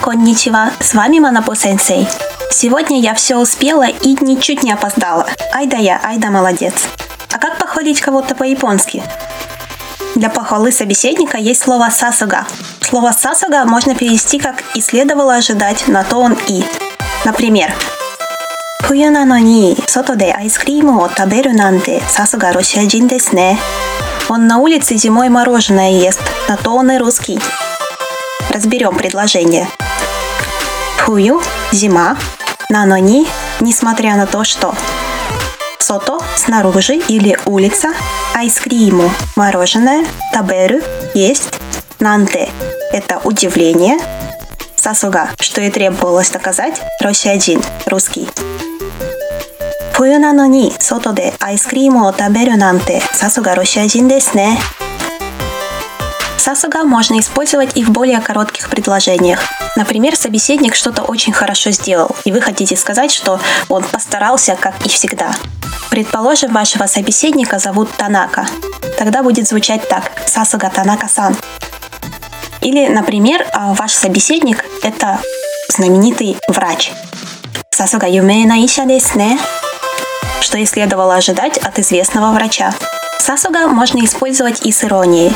конничева, с вами Манапо Сенсей. Сегодня я все успела и ничуть не опоздала. Айда я, айда молодец. А как похвалить кого-то по-японски? Для похвалы собеседника есть слово «сасуга». Слово «сасуга» можно перевести как «и следовало ожидать», на то он «и». Например, 冬なのに外でアイスクリームを食べるなんてさすがロシア人ですね。Он на улице зимой мороженое ест, на то он и русский. Разберем предложение. Фую – зима, нанони – несмотря на то, что. Сото – снаружи или улица, айскриму – мороженое, таберу – есть, нанте – это удивление, сасуга, что и требовалось доказать, росиадин – русский. 冬なのに外でアイスクリームを食べるなんてさすがロシア人ですね。 Сасуга можно использовать и в более коротких предложениях. Например, собеседник что-то очень хорошо сделал, и вы хотите сказать, что он постарался, как и всегда. Предположим, вашего собеседника зовут Танака. Тогда будет звучать так – Сасуга Танака-сан. Или, например, а, ваш собеседник – это знаменитый врач. Сасуга Юмейна Иша десне что и следовало ожидать от известного врача. Сасуга можно использовать и с иронией.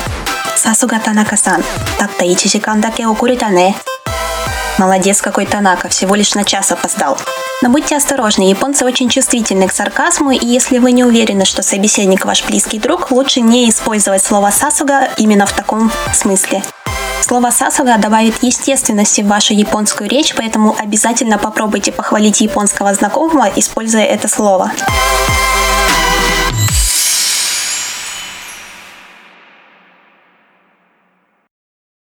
Сасуга Танака-сан, так-то и чичикан даке укуритане. Молодец какой Танака, всего лишь на час опоздал. Но будьте осторожны, японцы очень чувствительны к сарказму, и если вы не уверены, что собеседник ваш близкий друг, лучше не использовать слово «сасуга» именно в таком смысле. Слово «сасуга» добавит естественности в вашу японскую речь, поэтому обязательно попробуйте похвалить японского знакомого, используя это слово.